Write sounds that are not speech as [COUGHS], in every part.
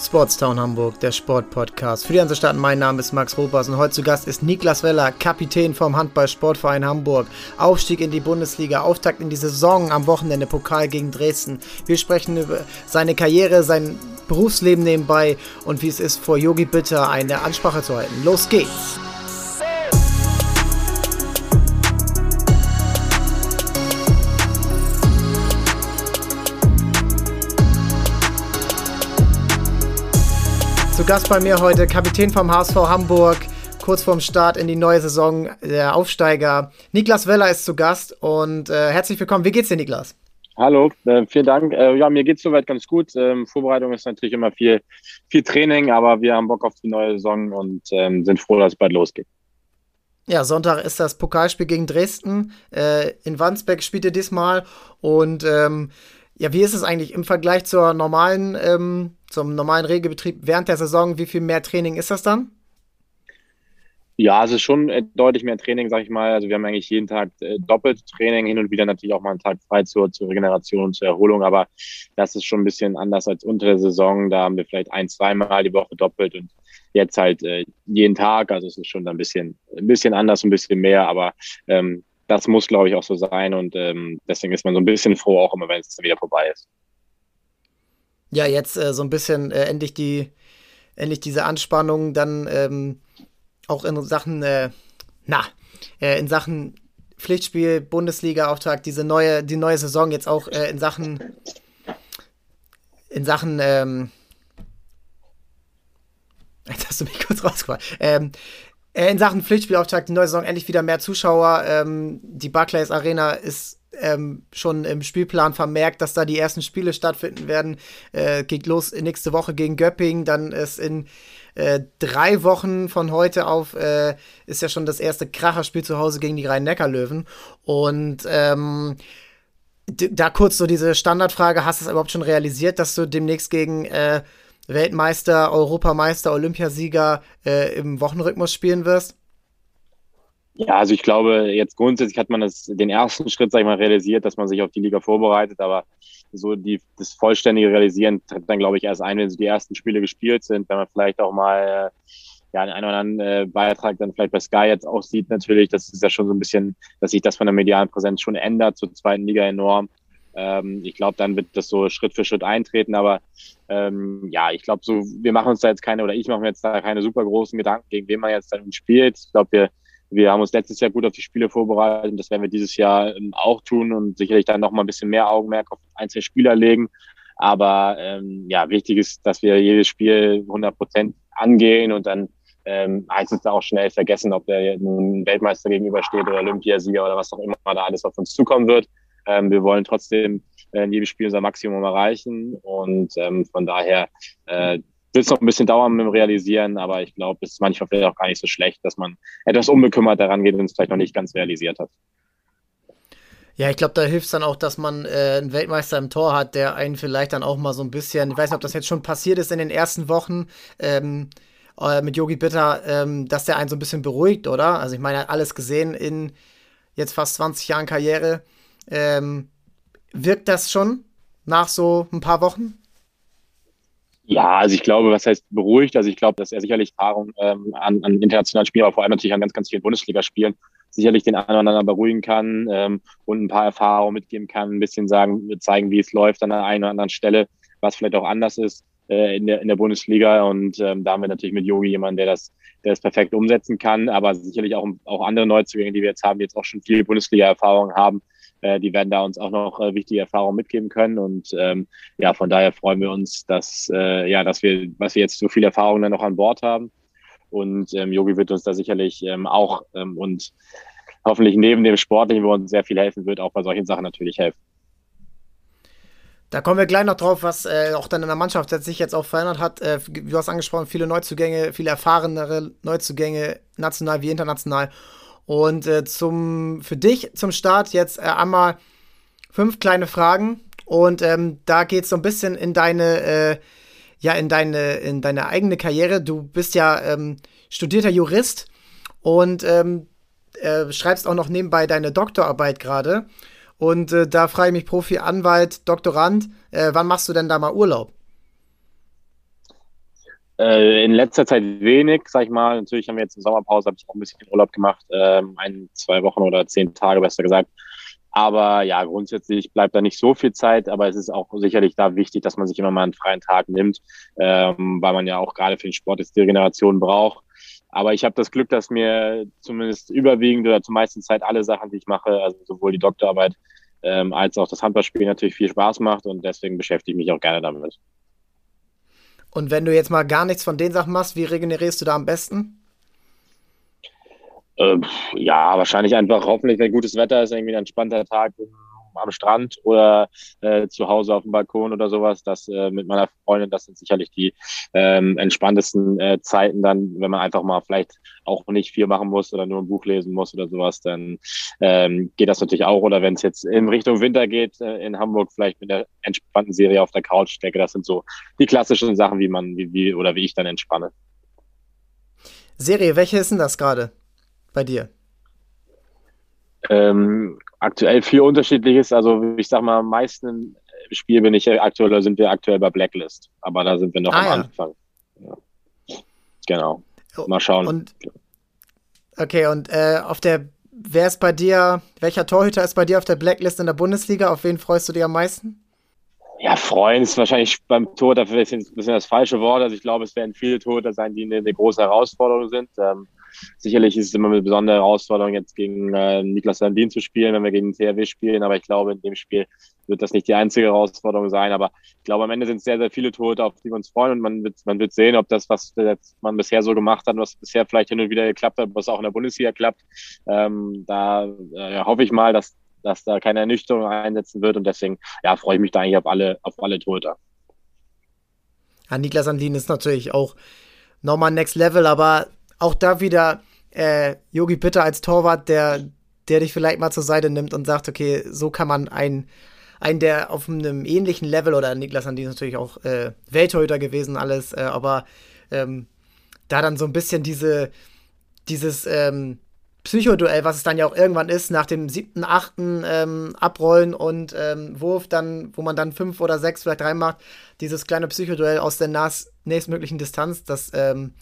Sportstown Hamburg, der Sportpodcast. Für die Hansestadt, mein Name ist Max Robers und heute zu Gast ist Niklas Weller, Kapitän vom Handball-Sportverein Hamburg. Aufstieg in die Bundesliga, Auftakt in die Saison am Wochenende, Pokal gegen Dresden. Wir sprechen über seine Karriere, sein Berufsleben nebenbei und wie es ist, vor Yogi Bitter eine Ansprache zu halten. Los geht's! Gast bei mir heute Kapitän vom HSV Hamburg, kurz vorm Start in die neue Saison, der Aufsteiger. Niklas Weller ist zu Gast und äh, herzlich willkommen. Wie geht's dir, Niklas? Hallo, äh, vielen Dank. Äh, ja, mir geht's soweit ganz gut. Ähm, Vorbereitung ist natürlich immer viel, viel Training, aber wir haben Bock auf die neue Saison und ähm, sind froh, dass es bald losgeht. Ja, Sonntag ist das Pokalspiel gegen Dresden. Äh, in Wandsbek spielt ihr diesmal und ähm, ja, wie ist es eigentlich im Vergleich zur normalen, ähm, zum normalen Regelbetrieb während der Saison? Wie viel mehr Training ist das dann? Ja, es ist schon äh, deutlich mehr Training, sag ich mal. Also wir haben eigentlich jeden Tag äh, doppelt Training, hin und wieder natürlich auch mal einen Tag frei zur, zur Regeneration und zur Erholung, aber das ist schon ein bisschen anders als unter der Saison. Da haben wir vielleicht ein, zweimal die Woche doppelt und jetzt halt äh, jeden Tag. Also es ist schon ein bisschen, ein bisschen anders, ein bisschen mehr, aber ähm, das muss, glaube ich, auch so sein. Und ähm, deswegen ist man so ein bisschen froh, auch immer, wenn es wieder vorbei ist. Ja, jetzt äh, so ein bisschen äh, endlich die, endlich diese Anspannung dann ähm, auch in Sachen, äh, na, äh, in Sachen Pflichtspiel, Bundesliga-Auftrag, diese neue, die neue Saison jetzt auch äh, in Sachen, in Sachen, ähm, [LAUGHS] jetzt hast du mich kurz rausgebracht, ähm, äh, in Sachen Pflichtspielauftakt, die neue Saison endlich wieder mehr Zuschauer. Ähm, die Barclays Arena ist ähm, schon im Spielplan vermerkt, dass da die ersten Spiele stattfinden werden. Äh, geht los nächste Woche gegen Göppingen, dann ist in äh, drei Wochen von heute auf äh, ist ja schon das erste Kracherspiel zu Hause gegen die Rhein-Neckar-Löwen. Und ähm, da kurz so diese Standardfrage, hast du es überhaupt schon realisiert, dass du demnächst gegen äh, Weltmeister, Europameister, Olympiasieger äh, im Wochenrhythmus spielen wirst? Ja, also ich glaube, jetzt grundsätzlich hat man das, den ersten Schritt, sag ich mal, realisiert, dass man sich auf die Liga vorbereitet, aber so die, das vollständige Realisieren tritt dann, glaube ich, erst ein, wenn so die ersten Spiele gespielt sind, wenn man vielleicht auch mal äh, ja, einen oder anderen äh, Beitrag dann vielleicht bei Sky jetzt auch sieht natürlich, das ist ja schon so ein bisschen, dass sich das von der medialen Präsenz schon ändert zur zweiten Liga enorm. Ähm, ich glaube, dann wird das so Schritt für Schritt eintreten. Aber ähm, ja, ich glaube, so wir machen uns da jetzt keine oder ich mache mir jetzt da keine super großen Gedanken, gegen wen man jetzt dann spielt. Ich glaube, wir wir haben uns letztes Jahr gut auf die Spiele vorbereitet. und Das werden wir dieses Jahr ähm, auch tun und sicherlich dann noch mal ein bisschen mehr Augenmerk auf einzelne Spieler legen. Aber ähm, ja, wichtig ist, dass wir jedes Spiel 100 Prozent angehen und dann ähm, heißt es da auch schnell vergessen, ob der nun Weltmeister gegenübersteht oder Olympiasieger oder was auch immer da alles auf uns zukommen wird. Ähm, wir wollen trotzdem äh, in jedem Spiel unser Maximum erreichen und ähm, von daher äh, wird es noch ein bisschen dauern mit dem Realisieren, aber ich glaube, es ist manchmal vielleicht auch gar nicht so schlecht, dass man etwas unbekümmert daran geht und es vielleicht noch nicht ganz realisiert hat. Ja, ich glaube, da hilft es dann auch, dass man äh, einen Weltmeister im Tor hat, der einen vielleicht dann auch mal so ein bisschen, ich weiß nicht, ob das jetzt schon passiert ist in den ersten Wochen ähm, äh, mit Yogi Bitter, ähm, dass der einen so ein bisschen beruhigt, oder? Also ich meine, er hat alles gesehen in jetzt fast 20 Jahren Karriere. Ähm, wirkt das schon nach so ein paar Wochen? Ja, also ich glaube, was heißt beruhigt? Also ich glaube, dass er sicherlich Erfahrung ähm, an, an internationalen Spielen, aber vor allem natürlich an ganz, ganz vielen Bundesligaspielen, sicherlich den einen oder anderen beruhigen kann ähm, und ein paar Erfahrungen mitgeben kann, ein bisschen sagen, zeigen, wie es läuft an der einen oder anderen Stelle, was vielleicht auch anders ist äh, in, der, in der Bundesliga. Und ähm, da haben wir natürlich mit Yogi jemanden, der das, der das perfekt umsetzen kann, aber sicherlich auch, auch andere Neuzugänge, die wir jetzt haben, die jetzt auch schon viel Bundesliga-Erfahrung haben, äh, die werden da uns auch noch äh, wichtige Erfahrungen mitgeben können. Und ähm, ja, von daher freuen wir uns, dass, äh, ja, dass wir, was wir jetzt so viel Erfahrung dann noch an Bord haben. Und ähm, Yogi wird uns da sicherlich ähm, auch ähm, und hoffentlich neben dem Sportlichen, wo uns sehr viel helfen wird, auch bei solchen Sachen natürlich helfen. Da kommen wir gleich noch drauf, was äh, auch dann in der Mannschaft sich jetzt auch verändert hat. Äh, du hast angesprochen, viele Neuzugänge, viele erfahrenere Neuzugänge, national wie international. Und äh, zum, für dich zum Start jetzt äh, einmal fünf kleine Fragen. Und ähm, da geht es so ein bisschen in deine, äh, ja, in deine, in deine eigene Karriere. Du bist ja ähm, studierter Jurist und ähm, äh, schreibst auch noch nebenbei deine Doktorarbeit gerade. Und äh, da frage ich mich Profi, Anwalt, Doktorand, äh, wann machst du denn da mal Urlaub? Äh, in letzter Zeit wenig, sag ich mal. Natürlich haben wir jetzt in Sommerpause, habe ich auch ein bisschen Urlaub gemacht, ähm, ein, zwei Wochen oder zehn Tage, besser gesagt. Aber ja, grundsätzlich bleibt da nicht so viel Zeit, aber es ist auch sicherlich da wichtig, dass man sich immer mal einen freien Tag nimmt, ähm, weil man ja auch gerade für den Sport jetzt die Regeneration braucht. Aber ich habe das Glück, dass mir zumindest überwiegend oder zur meisten Zeit alle Sachen, die ich mache, also sowohl die Doktorarbeit ähm, als auch das Handballspiel natürlich viel Spaß macht und deswegen beschäftige ich mich auch gerne damit. Und wenn du jetzt mal gar nichts von den Sachen machst, wie regenerierst du da am besten? Äh, ja, wahrscheinlich einfach hoffentlich, wenn gutes Wetter ist, irgendwie ein entspannter Tag am Strand oder äh, zu Hause auf dem Balkon oder sowas. Das äh, mit meiner Freundin, das sind sicherlich die ähm, entspanntesten äh, Zeiten dann, wenn man einfach mal vielleicht auch nicht viel machen muss oder nur ein Buch lesen muss oder sowas, dann ähm, geht das natürlich auch. Oder wenn es jetzt in Richtung Winter geht, äh, in Hamburg vielleicht mit der entspannten Serie auf der Couch stecke, das sind so die klassischen Sachen, wie man, wie, wie oder wie ich dann entspanne. Serie, welche ist denn das gerade? bei dir? Ähm, aktuell viel unterschiedliches. Also ich sag mal, am meisten im Spiel bin ich aktuell, sind wir aktuell bei Blacklist. Aber da sind wir noch ah, am ja. Anfang. Ja. Genau. Mal schauen. Und, okay, und äh, auf der, wer ist bei dir, welcher Torhüter ist bei dir auf der Blacklist in der Bundesliga? Auf wen freust du dich am meisten? Ja, freuen ist wahrscheinlich beim Tor dafür ein bisschen das falsche Wort. Also ich glaube, es werden viele Torhüter sein, die eine, eine große Herausforderung sind. Ähm, Sicherlich ist es immer eine besondere Herausforderung, jetzt gegen äh, Niklas Landin zu spielen, wenn wir gegen THW spielen. Aber ich glaube, in dem Spiel wird das nicht die einzige Herausforderung sein. Aber ich glaube, am Ende sind es sehr, sehr viele Tote, auf die wir uns freuen. Und man wird, man wird sehen, ob das, was man bisher so gemacht hat, was bisher vielleicht hin und wieder geklappt hat, was auch in der Bundesliga klappt. Ähm, da äh, hoffe ich mal, dass, dass da keine Ernüchterung einsetzen wird. Und deswegen ja, freue ich mich da eigentlich auf alle, auf alle Tote. Ja, Niklas Andin ist natürlich auch nochmal Next Level, aber auch da wieder Yogi äh, Bitter als Torwart, der, der dich vielleicht mal zur Seite nimmt und sagt, okay, so kann man einen, einen der auf einem ähnlichen Level, oder Niklas Andin ist natürlich auch äh, Welttorhüter gewesen, alles, äh, aber ähm, da dann so ein bisschen diese, dieses ähm, Psychoduell, was es dann ja auch irgendwann ist, nach dem siebten, achten ähm, Abrollen und ähm, Wurf, dann, wo man dann fünf oder sechs vielleicht reinmacht, dieses kleine Psychoduell aus der nächstmöglichen Distanz, das ähm,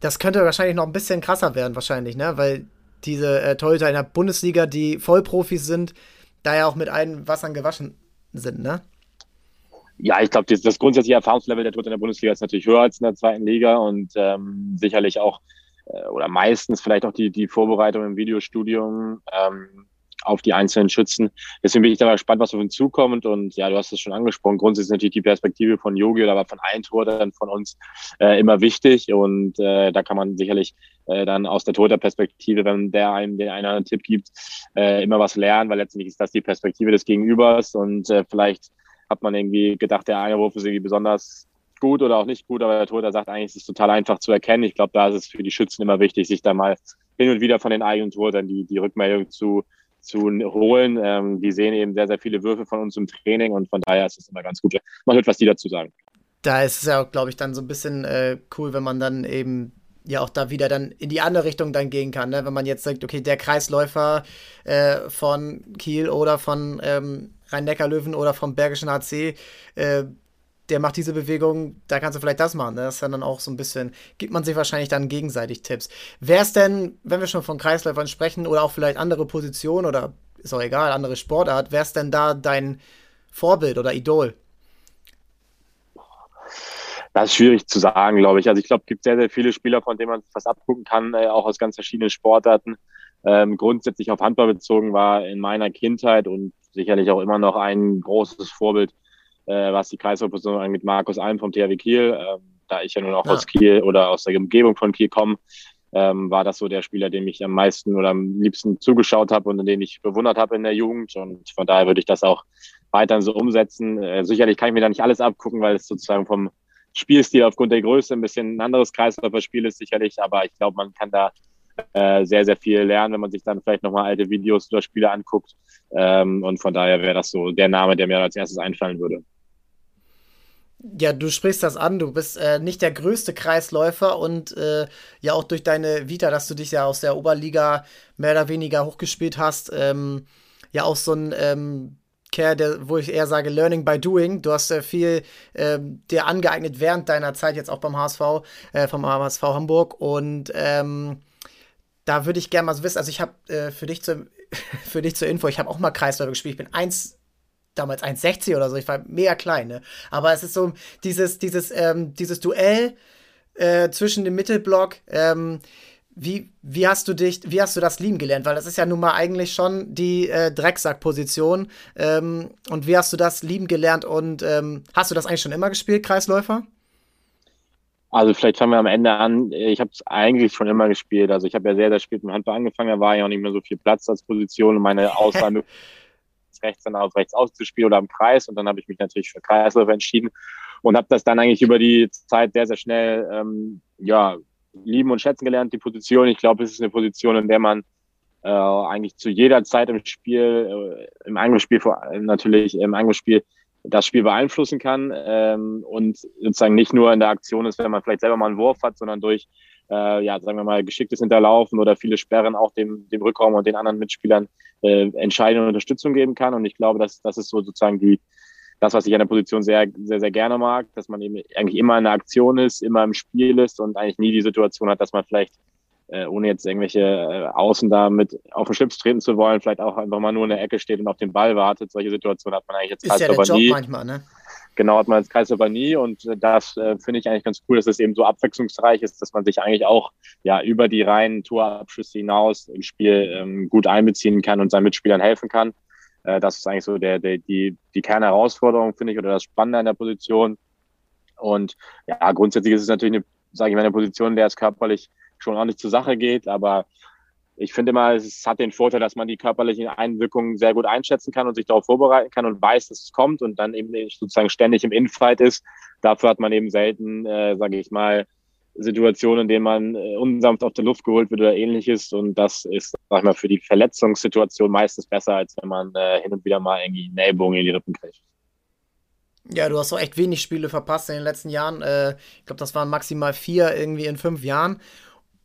das könnte wahrscheinlich noch ein bisschen krasser werden, wahrscheinlich, ne? Weil diese äh, Torhüter in der Bundesliga, die Vollprofis sind, da ja auch mit allen Wassern gewaschen sind, ne? Ja, ich glaube, das, das, grundsätzliche Erfahrungslevel der Torhüter in der Bundesliga ist natürlich höher als in der zweiten Liga und ähm, sicherlich auch äh, oder meistens vielleicht auch die, die Vorbereitung im Videostudium ähm, auf die einzelnen Schützen. Deswegen bin ich da mal gespannt, was auf uns zukommt. Und ja, du hast es schon angesprochen. Grundsätzlich ist natürlich die Perspektive von Yogi oder von allen Torhütern von uns äh, immer wichtig. Und äh, da kann man sicherlich äh, dann aus der Torhüter-Perspektive, wenn der einem den einen Tipp gibt, äh, immer was lernen, weil letztendlich ist das die Perspektive des Gegenübers. Und äh, vielleicht hat man irgendwie gedacht, der eine Wurf ist irgendwie besonders gut oder auch nicht gut, aber der Torhüter sagt eigentlich, es ist total einfach zu erkennen. Ich glaube, da ist es für die Schützen immer wichtig, sich da mal hin und wieder von den eigenen Torhütern die, die Rückmeldung zu zu holen. Ähm, die sehen eben sehr, sehr viele Würfe von uns im Training und von daher ist es immer ganz gut. Man hört, was die dazu sagen. Da ist es ja auch, glaube ich, dann so ein bisschen äh, cool, wenn man dann eben ja auch da wieder dann in die andere Richtung dann gehen kann. Ne? Wenn man jetzt sagt, okay, der Kreisläufer äh, von Kiel oder von ähm, Rhein-Neckar-Löwen oder vom Bergischen HC, äh, der macht diese Bewegung, da kannst du vielleicht das machen. Ne? Das ist dann auch so ein bisschen, gibt man sich wahrscheinlich dann gegenseitig Tipps. Wer ist denn, wenn wir schon von Kreisläufern sprechen oder auch vielleicht andere Positionen oder ist auch egal, andere Sportart, wer ist denn da dein Vorbild oder Idol? Das ist schwierig zu sagen, glaube ich. Also ich glaube, es gibt sehr, sehr viele Spieler, von denen man was abgucken kann, äh, auch aus ganz verschiedenen Sportarten. Ähm, grundsätzlich auf Handball bezogen war in meiner Kindheit und sicherlich auch immer noch ein großes Vorbild äh, was die Kreislaufposition angeht, Markus Alm vom THW Kiel. Ähm, da ich ja nun auch ja. aus Kiel oder aus der Umgebung von Kiel komme, ähm, war das so der Spieler, dem ich am meisten oder am liebsten zugeschaut habe und den ich bewundert habe in der Jugend. Und von daher würde ich das auch weiterhin so umsetzen. Äh, sicherlich kann ich mir da nicht alles abgucken, weil es sozusagen vom Spielstil aufgrund der Größe ein bisschen ein anderes Kreislauferspiel ist sicherlich, aber ich glaube, man kann da äh, sehr, sehr viel lernen, wenn man sich dann vielleicht nochmal alte Videos oder Spiele anguckt. Ähm, und von daher wäre das so der Name, der mir als erstes einfallen würde. Ja, du sprichst das an, du bist äh, nicht der größte Kreisläufer und äh, ja auch durch deine Vita, dass du dich ja aus der Oberliga mehr oder weniger hochgespielt hast, ähm, ja auch so ein ähm, Kerl, der, wo ich eher sage, Learning by Doing. Du hast äh, viel äh, dir angeeignet während deiner Zeit jetzt auch beim HSV, äh, vom HSV Hamburg. Und ähm, da würde ich gerne mal so wissen, also ich habe äh, für dich zu, [LAUGHS] für dich zur Info, ich habe auch mal Kreisläufe gespielt. Ich bin 1, damals 1,60 oder so, ich war mega klein, ne? Aber es ist so dieses, dieses, ähm, dieses Duell äh, zwischen dem Mittelblock, ähm, wie, wie hast du dich, wie hast du das lieben gelernt? Weil das ist ja nun mal eigentlich schon die äh, Drecksack-Position. Ähm, und wie hast du das lieben gelernt und ähm, hast du das eigentlich schon immer gespielt, Kreisläufer? Also vielleicht fangen wir am Ende an. Ich habe es eigentlich schon immer gespielt. Also ich habe ja sehr, sehr spät mit Handball angefangen. Da war ja auch nicht mehr so viel Platz als Position und meine [LAUGHS] Auswahl rechts dann auf rechts auszuspielen oder im Kreis. Und dann habe ich mich natürlich für Kreisläufer entschieden und habe das dann eigentlich über die Zeit sehr, sehr schnell ähm, ja, lieben und schätzen gelernt, die Position. Ich glaube, es ist eine Position, in der man äh, eigentlich zu jeder Zeit im Spiel, äh, im Angriffsspiel vor allem natürlich im Angriffsspiel das Spiel beeinflussen kann ähm, und sozusagen nicht nur in der Aktion ist, wenn man vielleicht selber mal einen Wurf hat, sondern durch, äh, ja, sagen wir mal, geschicktes Hinterlaufen oder viele Sperren auch dem, dem Rückraum und den anderen Mitspielern äh, entscheidende Unterstützung geben kann. Und ich glaube, dass das ist so sozusagen die, das, was ich an der Position sehr, sehr, sehr gerne mag, dass man eben eigentlich immer in der Aktion ist, immer im Spiel ist und eigentlich nie die Situation hat, dass man vielleicht, äh, ohne jetzt irgendwelche äh, Außen da mit auf den Schlips treten zu wollen, vielleicht auch einfach mal nur in der Ecke steht und auf den Ball wartet. Solche Situationen hat man eigentlich jetzt ist ja der Job nie. manchmal, ne? Genau, hat man als Kreisläufer nie und das äh, finde ich eigentlich ganz cool, dass es eben so abwechslungsreich ist, dass man sich eigentlich auch ja über die reinen Torabschüsse hinaus im Spiel ähm, gut einbeziehen kann und seinen Mitspielern helfen kann. Äh, das ist eigentlich so der, der, die, die Kernherausforderung, finde ich, oder das Spannende an der Position. Und ja, grundsätzlich ist es natürlich eine, sage ich mal, eine Position, in der es körperlich schon ordentlich zur Sache geht, aber ich finde immer, es hat den Vorteil, dass man die körperlichen Einwirkungen sehr gut einschätzen kann und sich darauf vorbereiten kann und weiß, dass es kommt und dann eben sozusagen ständig im Infight ist. Dafür hat man eben selten, äh, sage ich mal, Situationen, in denen man äh, unsanft auf der Luft geholt wird oder ähnliches. Und das ist, sag ich mal, für die Verletzungssituation meistens besser, als wenn man äh, hin und wieder mal irgendwie Ellbogen in die Rippen kriegt. Ja, du hast auch echt wenig Spiele verpasst in den letzten Jahren. Äh, ich glaube, das waren maximal vier irgendwie in fünf Jahren.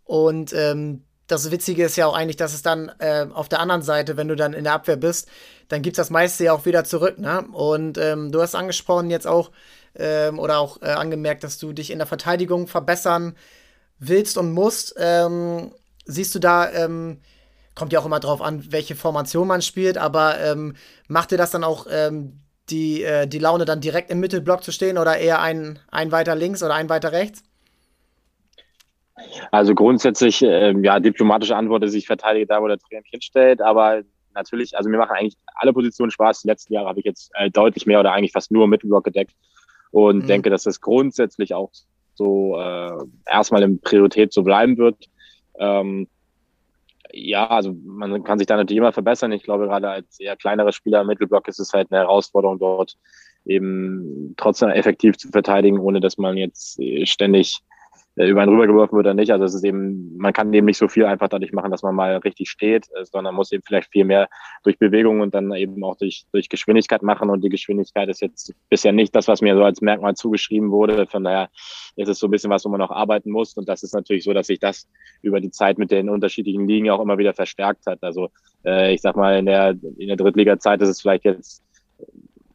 Und ähm, das Witzige ist ja auch eigentlich, dass es dann äh, auf der anderen Seite, wenn du dann in der Abwehr bist, dann gibt es das meiste ja auch wieder zurück. Ne? Und ähm, du hast angesprochen jetzt auch, ähm, oder auch äh, angemerkt, dass du dich in der Verteidigung verbessern willst und musst. Ähm, siehst du da, ähm, kommt ja auch immer drauf an, welche Formation man spielt, aber ähm, macht dir das dann auch ähm, die, äh, die Laune, dann direkt im Mittelblock zu stehen oder eher ein, ein weiter links oder ein weiter rechts? Also grundsätzlich, äh, ja, diplomatische Antwort ist, ich verteidige da, wo der Trainer mich hinstellt, aber natürlich, also mir machen eigentlich alle Positionen Spaß. Die letzten Jahre habe ich jetzt äh, deutlich mehr oder eigentlich fast nur Mittelblock gedeckt und mhm. denke, dass das grundsätzlich auch so äh, erstmal in Priorität so bleiben wird. Ähm, ja, also man kann sich da natürlich immer verbessern. Ich glaube, gerade als eher kleinerer Spieler im Mittelblock ist es halt eine Herausforderung, dort eben trotzdem effektiv zu verteidigen, ohne dass man jetzt ständig äh, über einen rübergeworfen wird oder nicht. Also es ist eben, man kann eben nicht so viel einfach dadurch machen, dass man mal richtig steht, äh, sondern muss eben vielleicht viel mehr durch Bewegung und dann eben auch durch, durch Geschwindigkeit machen. Und die Geschwindigkeit ist jetzt bisher nicht das, was mir so als Merkmal zugeschrieben wurde. Von daher ist es so ein bisschen was, wo man noch arbeiten muss. Und das ist natürlich so, dass sich das über die Zeit mit den unterschiedlichen Ligen auch immer wieder verstärkt hat. Also äh, ich sag mal, in der, in der Drittliga-Zeit ist es vielleicht jetzt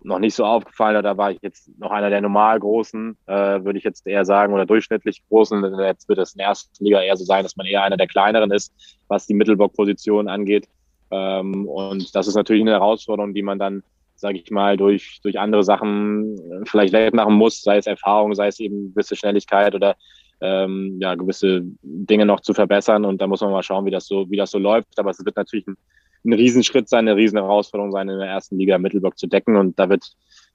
noch nicht so aufgefallen. Da war ich jetzt noch einer der normal großen, äh, würde ich jetzt eher sagen, oder durchschnittlich großen. Jetzt wird es in der ersten Liga eher so sein, dass man eher einer der kleineren ist, was die Mittelbock-Position angeht. Ähm, und das ist natürlich eine Herausforderung, die man dann, sage ich mal, durch, durch andere Sachen vielleicht machen muss, sei es Erfahrung, sei es eben gewisse Schnelligkeit oder ähm, ja, gewisse Dinge noch zu verbessern. Und da muss man mal schauen, wie das so, wie das so läuft. Aber es wird natürlich ein ein Riesenschritt sein, eine riesen Herausforderung sein, in der ersten Liga Mittelblock zu decken. Und da wird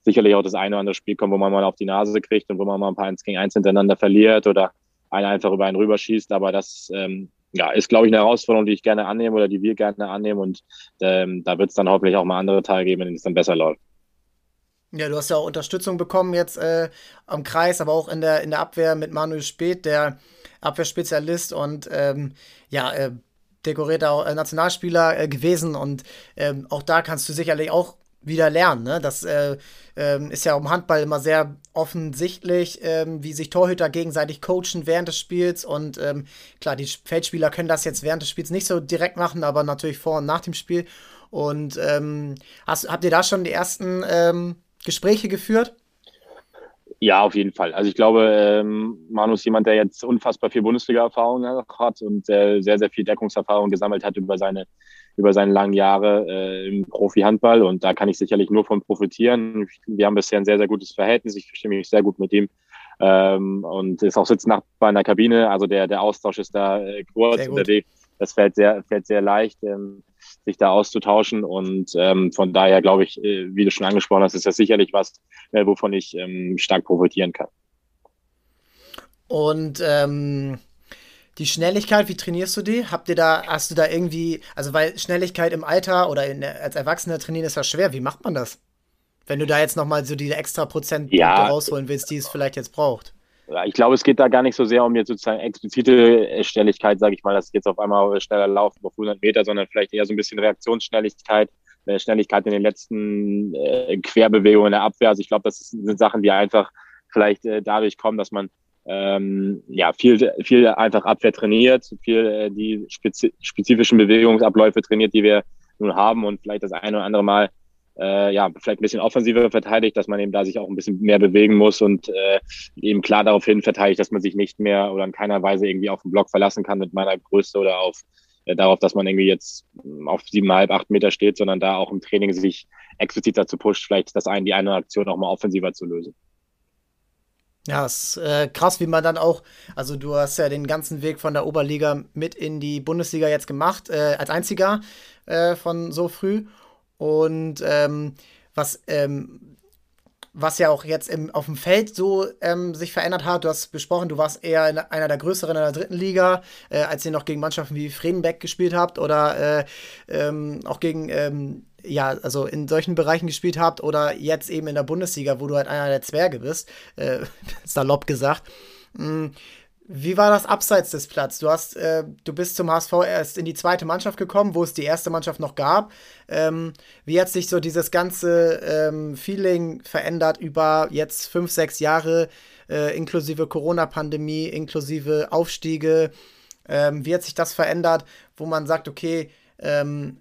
sicherlich auch das eine oder andere Spiel kommen, wo man mal auf die Nase kriegt und wo man mal ein paar 1 gegen 1 hintereinander verliert oder einer einfach über einen rüberschießt. Aber das ähm, ja, ist, glaube ich, eine Herausforderung, die ich gerne annehme oder die wir gerne annehmen. Und ähm, da wird es dann hoffentlich auch mal andere Tage geben, in denen es dann besser läuft. Ja, du hast ja auch Unterstützung bekommen jetzt äh, am Kreis, aber auch in der, in der Abwehr mit Manuel Speth, der Abwehrspezialist und ähm, ja, äh, dekorierter äh, Nationalspieler äh, gewesen und ähm, auch da kannst du sicherlich auch wieder lernen. Ne? Das äh, äh, ist ja im Handball immer sehr offensichtlich, ähm, wie sich Torhüter gegenseitig coachen während des Spiels. Und ähm, klar, die Feldspieler können das jetzt während des Spiels nicht so direkt machen, aber natürlich vor und nach dem Spiel. Und ähm, hast, habt ihr da schon die ersten ähm, Gespräche geführt? Ja, auf jeden Fall. Also ich glaube, ähm, Manu ist jemand, der jetzt unfassbar viel Bundesliga-Erfahrung hat und äh, sehr, sehr viel Deckungserfahrung gesammelt hat über seine, über seine langen Jahre äh, im Profi-Handball. Und da kann ich sicherlich nur von profitieren. Wir haben bisher ein sehr, sehr gutes Verhältnis. Ich verstehe mich sehr gut mit ihm. Ähm, und ist auch Sitznachbar in der Kabine. Also der, der Austausch ist da äh, kurz Weg, das fällt sehr, fällt sehr leicht. Ähm, sich da auszutauschen. Und ähm, von daher glaube ich, äh, wie du schon angesprochen hast, ist das sicherlich was, äh, wovon ich ähm, stark profitieren kann. Und ähm, die Schnelligkeit, wie trainierst du die? Habt ihr da, hast du da irgendwie, also weil Schnelligkeit im Alter oder in, als Erwachsener trainieren ist ja schwer. Wie macht man das? Wenn du da jetzt nochmal so diese extra Prozent ja, rausholen willst, die es vielleicht jetzt braucht. Ich glaube, es geht da gar nicht so sehr um jetzt sozusagen explizite äh, Schnelligkeit, sage ich mal, dass jetzt auf einmal schneller laufe auf 100 Meter, sondern vielleicht eher so ein bisschen Reaktionsschnelligkeit, äh, Schnelligkeit in den letzten äh, Querbewegungen der Abwehr. Also ich glaube, das sind Sachen, die einfach vielleicht äh, dadurch kommen, dass man ähm, ja viel, viel einfach Abwehr trainiert, viel äh, die spezi spezifischen Bewegungsabläufe trainiert, die wir nun haben und vielleicht das eine oder andere Mal äh, ja, vielleicht ein bisschen offensiver verteidigt, dass man eben da sich auch ein bisschen mehr bewegen muss und äh, eben klar darauf hin verteidigt, dass man sich nicht mehr oder in keiner Weise irgendwie auf den Block verlassen kann mit meiner Größe oder auf äh, darauf, dass man irgendwie jetzt auf siebeneinhalb, acht Meter steht, sondern da auch im Training sich explizit dazu pusht, vielleicht das eine, die eine Aktion auch mal offensiver zu lösen. Ja, ist äh, krass, wie man dann auch, also du hast ja den ganzen Weg von der Oberliga mit in die Bundesliga jetzt gemacht, äh, als einziger äh, von so früh. Und ähm, was, ähm, was ja auch jetzt im, auf dem Feld so ähm, sich verändert hat, du hast besprochen, du warst eher in einer der größeren in der dritten Liga, äh, als ihr noch gegen Mannschaften wie Fredenbeck gespielt habt oder äh, ähm, auch gegen ähm, ja, also in solchen Bereichen gespielt habt oder jetzt eben in der Bundesliga, wo du halt einer der Zwerge bist, äh, [LAUGHS] salopp gesagt. Wie war das abseits des Platzes? Du hast, äh, du bist zum HSV erst in die zweite Mannschaft gekommen, wo es die erste Mannschaft noch gab. Ähm, wie hat sich so dieses ganze ähm, Feeling verändert über jetzt fünf, sechs Jahre, äh, inklusive Corona-Pandemie, inklusive Aufstiege? Ähm, wie hat sich das verändert, wo man sagt, okay, ähm,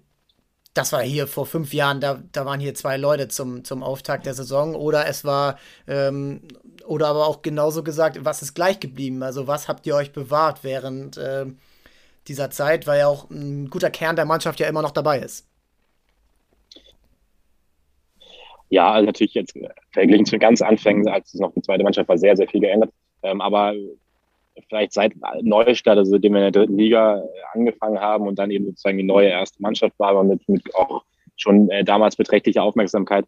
das war hier vor fünf Jahren, da, da waren hier zwei Leute zum, zum Auftakt der Saison. Oder es war, ähm, oder aber auch genauso gesagt, was ist gleich geblieben? Also was habt ihr euch bewahrt während äh, dieser Zeit, weil ja auch ein guter Kern der Mannschaft ja immer noch dabei ist. Ja, also natürlich jetzt verglichen zu den ganz Anfängen, als es noch die zweite Mannschaft war, sehr, sehr viel geändert. Ähm, aber vielleicht seit Neustart, also seitdem wir in der dritten Liga äh, angefangen haben und dann eben sozusagen die neue erste Mannschaft war, aber mit, mit auch schon äh, damals beträchtlicher Aufmerksamkeit,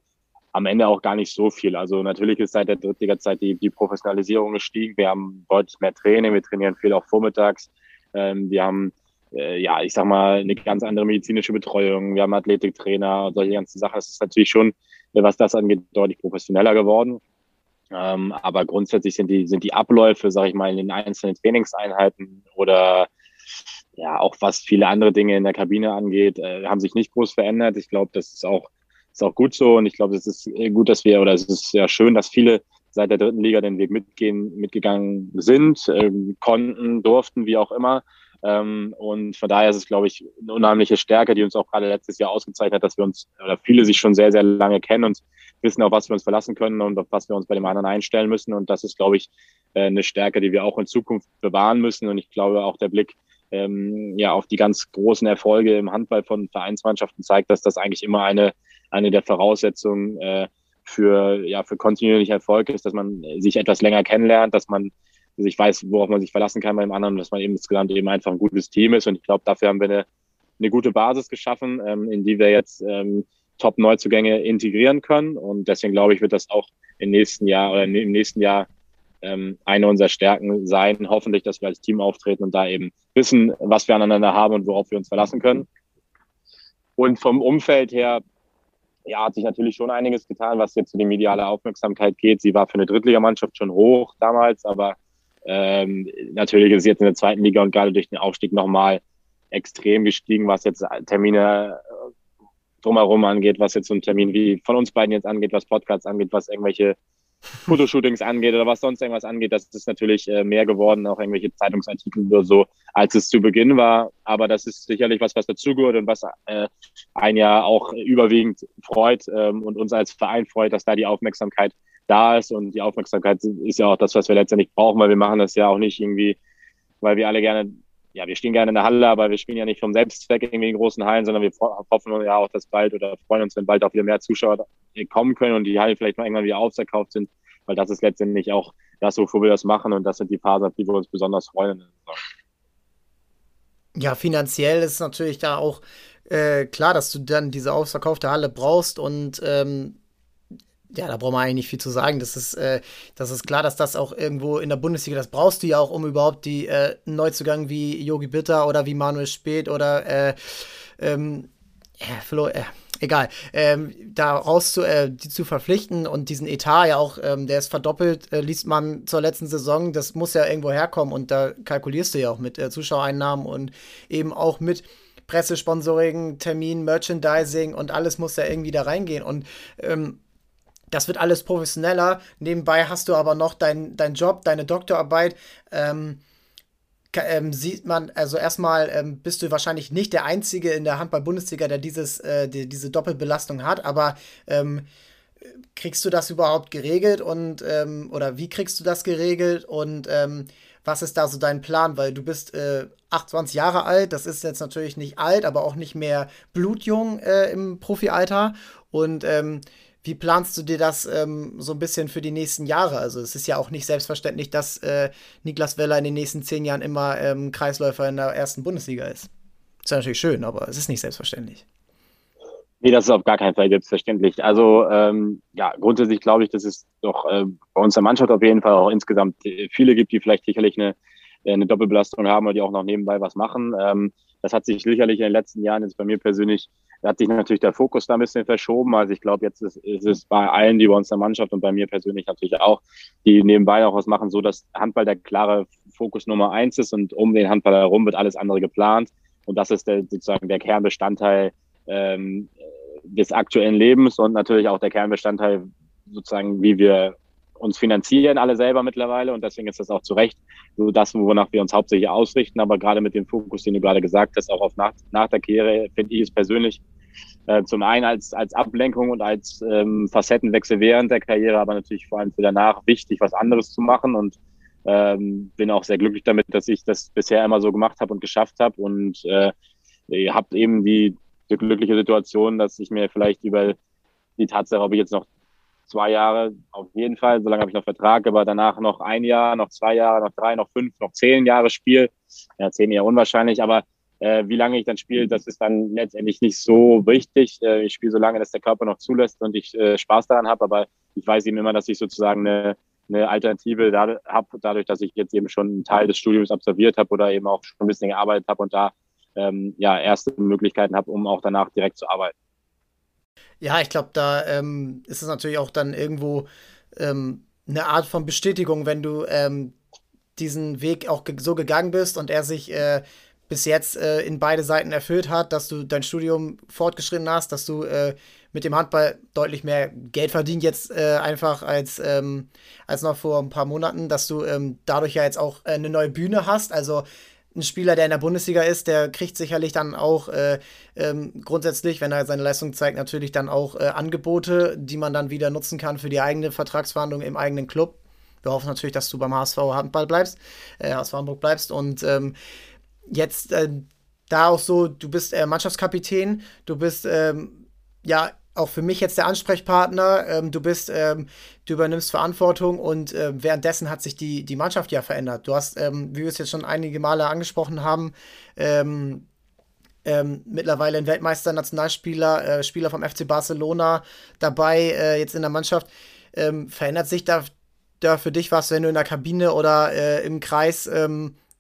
am Ende auch gar nicht so viel. Also natürlich ist seit der Drittliga-Zeit die, die Professionalisierung gestiegen. Wir haben deutlich mehr Training, wir trainieren viel auch vormittags. Ähm, wir haben, äh, ja, ich sag mal, eine ganz andere medizinische Betreuung. Wir haben Athletiktrainer und solche ganzen Sachen. Das ist natürlich schon, was das angeht, deutlich professioneller geworden. Ähm, aber grundsätzlich sind die, sind die Abläufe, sage ich mal, in den einzelnen Trainingseinheiten oder ja, auch was viele andere Dinge in der Kabine angeht, äh, haben sich nicht groß verändert. Ich glaube, das ist auch, ist auch gut so und ich glaube, es ist gut, dass wir, oder es ist sehr schön, dass viele seit der dritten Liga den Weg mitgehen, mitgegangen sind, ähm, konnten, durften, wie auch immer. Ähm, und von daher ist es, glaube ich, eine unheimliche Stärke, die uns auch gerade letztes Jahr ausgezeichnet hat, dass wir uns, oder viele sich schon sehr, sehr lange kennen und wissen, auf was wir uns verlassen können und auf was wir uns bei dem anderen einstellen müssen. Und das ist, glaube ich, äh, eine Stärke, die wir auch in Zukunft bewahren müssen. Und ich glaube, auch der Blick ähm, ja, auf die ganz großen Erfolge im Handball von Vereinsmannschaften zeigt, dass das eigentlich immer eine, eine der Voraussetzungen äh, für, ja, für kontinuierlichen Erfolg ist, dass man sich etwas länger kennenlernt, dass man dass ich weiß, worauf man sich verlassen kann beim anderen, dass man eben insgesamt eben einfach ein gutes Team ist. Und ich glaube, dafür haben wir eine, eine gute Basis geschaffen, ähm, in die wir jetzt ähm, Top-Neuzugänge integrieren können. Und deswegen glaube ich, wird das auch im nächsten Jahr oder im nächsten Jahr ähm, eine unserer Stärken sein. Hoffentlich, dass wir als Team auftreten und da eben wissen, was wir aneinander haben und worauf wir uns verlassen können. Und vom Umfeld her, ja, hat sich natürlich schon einiges getan, was jetzt zu die mediale Aufmerksamkeit geht. Sie war für eine Drittligamannschaft schon hoch damals, aber ähm, natürlich ist es jetzt in der zweiten Liga und gerade durch den Aufstieg nochmal extrem gestiegen, was jetzt Termine drumherum angeht, was jetzt so ein Termin wie von uns beiden jetzt angeht, was Podcasts angeht, was irgendwelche Fotoshootings angeht oder was sonst irgendwas angeht, das ist natürlich äh, mehr geworden, auch irgendwelche Zeitungsartikel oder so, als es zu Beginn war. Aber das ist sicherlich was, was dazugehört und was äh, ein Jahr auch überwiegend freut ähm, und uns als Verein freut, dass da die Aufmerksamkeit da ist. Und die Aufmerksamkeit ist ja auch das, was wir letztendlich brauchen, weil wir machen das ja auch nicht irgendwie, weil wir alle gerne ja, wir stehen gerne in der Halle, aber wir spielen ja nicht vom Selbstzweck in großen Hallen, sondern wir hoffen ja auch, dass bald oder freuen uns, wenn bald auch wieder mehr Zuschauer kommen können und die Halle vielleicht mal irgendwann wieder ausverkauft sind, weil das ist letztendlich auch das, wofür wir das machen und das sind die Phasen, auf die wir uns besonders freuen. Ja, finanziell ist natürlich da auch äh, klar, dass du dann diese ausverkaufte Halle brauchst und ähm, ja, da braucht man eigentlich nicht viel zu sagen. Das ist, äh, das ist klar, dass das auch irgendwo in der Bundesliga, das brauchst du ja auch, um überhaupt die äh, Neuzugang wie Yogi Bitter oder wie Manuel Speth oder äh, ähm, ja, äh, egal, ähm, da raus zu, äh, die zu verpflichten und diesen Etat ja auch, ähm, der ist verdoppelt, äh, liest man zur letzten Saison, das muss ja irgendwo herkommen und da kalkulierst du ja auch mit äh, Zuschauereinnahmen und eben auch mit Pressesponsoring, Termin, Merchandising und alles muss ja irgendwie da reingehen und ähm, das wird alles professioneller. Nebenbei hast du aber noch deinen dein Job, deine Doktorarbeit. Ähm, ähm, sieht man, also erstmal ähm, bist du wahrscheinlich nicht der Einzige in der Handball-Bundesliga, der dieses, äh, die, diese Doppelbelastung hat, aber ähm, kriegst du das überhaupt geregelt und ähm, oder wie kriegst du das geregelt und ähm, was ist da so dein Plan? Weil du bist äh, 28 Jahre alt, das ist jetzt natürlich nicht alt, aber auch nicht mehr blutjung äh, im Profialter und ähm, wie planst du dir das ähm, so ein bisschen für die nächsten Jahre? Also es ist ja auch nicht selbstverständlich, dass äh, Niklas Weller in den nächsten zehn Jahren immer ähm, Kreisläufer in der ersten Bundesliga ist. Ist ja natürlich schön, aber es ist nicht selbstverständlich. Nee, das ist auf gar keinen Fall selbstverständlich. Also ähm, ja, grundsätzlich glaube ich, dass es doch äh, bei uns der Mannschaft auf jeden Fall auch insgesamt äh, viele gibt, die vielleicht sicherlich eine, äh, eine Doppelbelastung haben oder die auch noch nebenbei was machen. Ähm, das hat sich sicherlich in den letzten Jahren jetzt bei mir persönlich da hat sich natürlich der Fokus da ein bisschen verschoben. Also ich glaube, jetzt ist, ist, es bei allen, die bei uns in der Mannschaft und bei mir persönlich natürlich auch, die nebenbei auch was machen, so dass Handball der klare Fokus Nummer eins ist und um den Handball herum wird alles andere geplant. Und das ist der, sozusagen der Kernbestandteil ähm, des aktuellen Lebens und natürlich auch der Kernbestandteil sozusagen, wie wir uns finanzieren alle selber mittlerweile und deswegen ist das auch zu Recht so das, wonach wir uns hauptsächlich ausrichten. Aber gerade mit dem Fokus, den du gerade gesagt hast, auch auf nach, nach der Karriere, finde ich es persönlich äh, zum einen als, als Ablenkung und als ähm, Facettenwechsel während der Karriere, aber natürlich vor allem für danach wichtig, was anderes zu machen und ähm, bin auch sehr glücklich damit, dass ich das bisher immer so gemacht habe und geschafft habe und äh, habt eben die, die glückliche Situation, dass ich mir vielleicht über die Tatsache, ob ich jetzt noch zwei Jahre auf jeden Fall, solange habe ich noch Vertrag, aber danach noch ein Jahr, noch zwei Jahre, noch drei, noch fünf, noch zehn Jahre Spiel. Ja, zehn Jahre unwahrscheinlich, aber äh, wie lange ich dann spiele, das ist dann letztendlich nicht so wichtig. Äh, ich spiele so lange, dass der Körper noch zulässt und ich äh, Spaß daran habe, aber ich weiß eben immer, dass ich sozusagen eine, eine Alternative da, habe, dadurch, dass ich jetzt eben schon einen Teil des Studiums absolviert habe oder eben auch schon ein bisschen gearbeitet habe und da ähm, ja erste Möglichkeiten habe, um auch danach direkt zu arbeiten. Ja, ich glaube, da ähm, ist es natürlich auch dann irgendwo ähm, eine Art von Bestätigung, wenn du ähm, diesen Weg auch ge so gegangen bist und er sich äh, bis jetzt äh, in beide Seiten erfüllt hat, dass du dein Studium fortgeschritten hast, dass du äh, mit dem Handball deutlich mehr Geld verdient jetzt äh, einfach als, ähm, als noch vor ein paar Monaten, dass du ähm, dadurch ja jetzt auch äh, eine neue Bühne hast. Also ein Spieler, der in der Bundesliga ist, der kriegt sicherlich dann auch äh, ähm, grundsätzlich, wenn er seine Leistung zeigt, natürlich dann auch äh, Angebote, die man dann wieder nutzen kann für die eigene Vertragsverhandlung im eigenen Club. Wir hoffen natürlich, dass du beim HSV Handball bleibst, äh, HSV Hamburg bleibst und ähm, jetzt äh, da auch so, du bist äh, Mannschaftskapitän, du bist ähm, ja auch für mich jetzt der Ansprechpartner. Ähm, du bist, ähm, du übernimmst Verantwortung und äh, währenddessen hat sich die, die Mannschaft ja verändert. Du hast, ähm, wie wir es jetzt schon einige Male angesprochen haben, ähm, ähm, mittlerweile ein Weltmeister, Nationalspieler, äh, Spieler vom FC Barcelona dabei, äh, jetzt in der Mannschaft. Ähm, verändert sich da, da für dich was, wenn du in der Kabine oder äh, im Kreis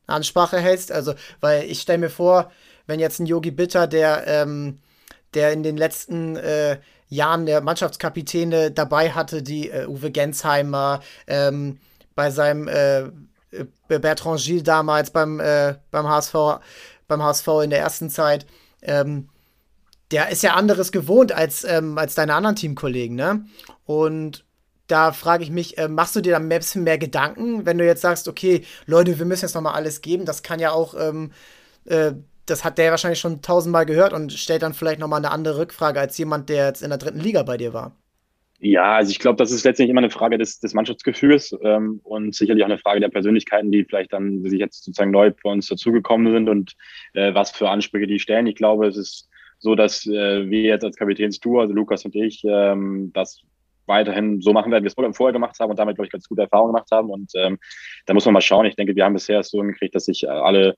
Ansprache hältst? Also, weil ich stelle mir vor, wenn jetzt ein Yogi Bitter, der der in den letzten äh, Jahren der Mannschaftskapitäne dabei hatte, die äh, Uwe Gensheimer, ähm, bei seinem äh, äh Bertrand Gilles damals beim, äh, beim, HSV, beim HSV in der ersten Zeit. Ähm, der ist ja anderes gewohnt als, ähm, als deine anderen Teamkollegen, ne? Und da frage ich mich, äh, machst du dir da ein bisschen mehr Gedanken, wenn du jetzt sagst, okay, Leute, wir müssen jetzt nochmal alles geben, das kann ja auch, ähm, äh, das hat der wahrscheinlich schon tausendmal gehört und stellt dann vielleicht nochmal eine andere Rückfrage als jemand, der jetzt in der dritten Liga bei dir war. Ja, also ich glaube, das ist letztendlich immer eine Frage des, des Mannschaftsgefühls ähm, und sicherlich auch eine Frage der Persönlichkeiten, die vielleicht dann sich jetzt sozusagen neu bei uns dazugekommen sind und äh, was für Ansprüche die stellen. Ich glaube, es ist so, dass äh, wir jetzt als Kapitänsduo, also Lukas und ich, ähm, das weiterhin so machen werden, wie wir es vorher gemacht haben und damit, glaube ich, ganz gute Erfahrungen gemacht haben. Und ähm, da muss man mal schauen. Ich denke, wir haben bisher es so hingekriegt, dass sich alle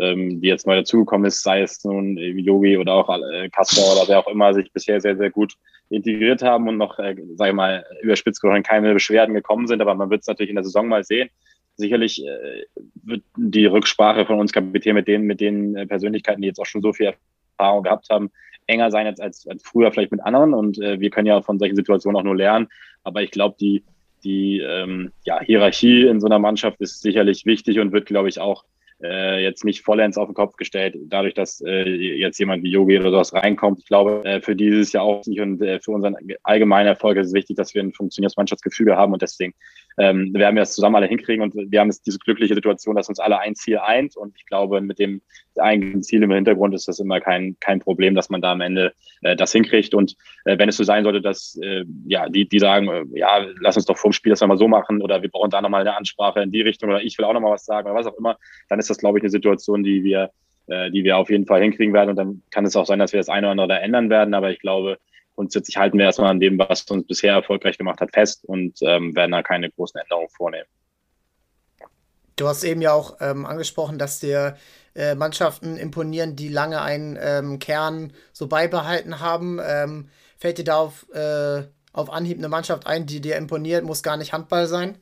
ähm, die jetzt neu dazugekommen ist, sei es nun Yogi oder auch äh, Kasper oder wer auch immer, sich bisher sehr, sehr gut integriert haben und noch, äh, sage ich mal, überspitzt gesprochen keine Beschwerden gekommen sind. Aber man wird es natürlich in der Saison mal sehen. Sicherlich äh, wird die Rücksprache von uns Kapitän mit den, mit den äh, Persönlichkeiten, die jetzt auch schon so viel Erfahrung gehabt haben, enger sein als, als, als früher vielleicht mit anderen. Und äh, wir können ja von solchen Situationen auch nur lernen. Aber ich glaube, die, die ähm, ja, Hierarchie in so einer Mannschaft ist sicherlich wichtig und wird, glaube ich, auch äh, jetzt nicht vollends auf den Kopf gestellt, dadurch, dass äh, jetzt jemand wie Yogi oder sowas reinkommt. Ich glaube, äh, für dieses Jahr auch nicht und äh, für unseren allgemeinen Erfolg ist es wichtig, dass wir ein funktionierendes Mannschaftsgefüge haben und deswegen ähm, werden wir das zusammen alle hinkriegen und wir haben jetzt diese glückliche Situation, dass uns alle ein Ziel eint und ich glaube, mit dem eigenen Ziel im Hintergrund ist das immer kein, kein Problem, dass man da am Ende äh, das hinkriegt und äh, wenn es so sein sollte, dass äh, ja, die, die sagen, äh, ja, lass uns doch vorm Spiel das nochmal so machen oder wir brauchen da nochmal eine Ansprache in die Richtung oder ich will auch nochmal was sagen oder was auch immer, dann ist das, glaube ich, eine Situation, die wir, äh, die wir auf jeden Fall hinkriegen werden. Und dann kann es auch sein, dass wir das eine oder andere ändern werden. Aber ich glaube, grundsätzlich halten wir erstmal an dem, was uns bisher erfolgreich gemacht hat, fest und ähm, werden da keine großen Änderungen vornehmen. Du hast eben ja auch ähm, angesprochen, dass dir äh, Mannschaften imponieren, die lange einen ähm, Kern so beibehalten haben. Ähm, fällt dir da auf, äh, auf Anhieb eine Mannschaft ein, die dir imponiert, muss gar nicht Handball sein?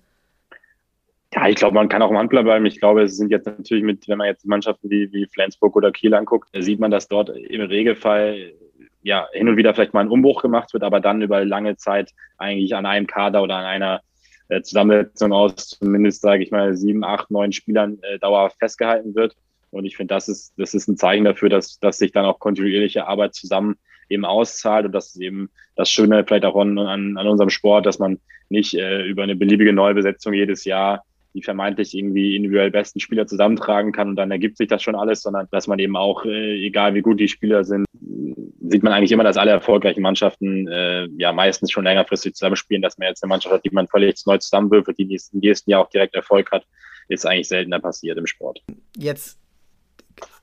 Ja, ich glaube, man kann auch im Handball bleiben. Ich glaube, es sind jetzt natürlich mit, wenn man jetzt Mannschaften wie, wie Flensburg oder Kiel anguckt, sieht man, dass dort im Regelfall ja hin und wieder vielleicht mal ein Umbruch gemacht wird, aber dann über lange Zeit eigentlich an einem Kader oder an einer äh, Zusammensetzung aus zumindest, sage ich mal, sieben, acht, neun Spielern äh, dauerhaft festgehalten wird. Und ich finde, das ist, das ist ein Zeichen dafür, dass, dass sich dann auch kontinuierliche Arbeit zusammen eben auszahlt und das ist eben das Schöne vielleicht auch an, an, an unserem Sport, dass man nicht äh, über eine beliebige Neubesetzung jedes Jahr die vermeintlich irgendwie individuell besten Spieler zusammentragen kann und dann ergibt sich das schon alles, sondern dass man eben auch, äh, egal wie gut die Spieler sind, sieht man eigentlich immer, dass alle erfolgreichen Mannschaften äh, ja meistens schon längerfristig zusammenspielen, dass man jetzt eine Mannschaft hat, die man völlig neu zusammenwürfelt, die im nächsten Jahr auch direkt Erfolg hat, ist eigentlich seltener passiert im Sport. Jetzt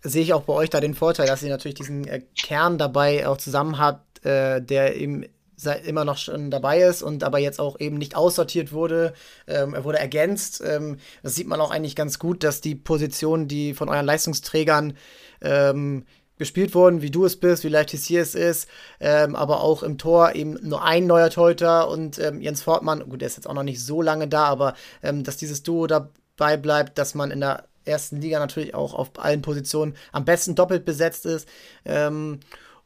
sehe ich auch bei euch da den Vorteil, dass ihr natürlich diesen äh, Kern dabei auch zusammen habt, äh, der eben immer noch schon dabei ist und aber jetzt auch eben nicht aussortiert wurde. Ähm, er wurde ergänzt. Ähm, das sieht man auch eigentlich ganz gut, dass die Positionen, die von euren Leistungsträgern ähm, gespielt wurden, wie du es bist, wie Leitis hier es ist, ähm, aber auch im Tor eben nur ein neuer Teuter und ähm, Jens Fortmann, gut, der ist jetzt auch noch nicht so lange da, aber ähm, dass dieses Duo dabei bleibt, dass man in der ersten Liga natürlich auch auf allen Positionen am besten doppelt besetzt ist.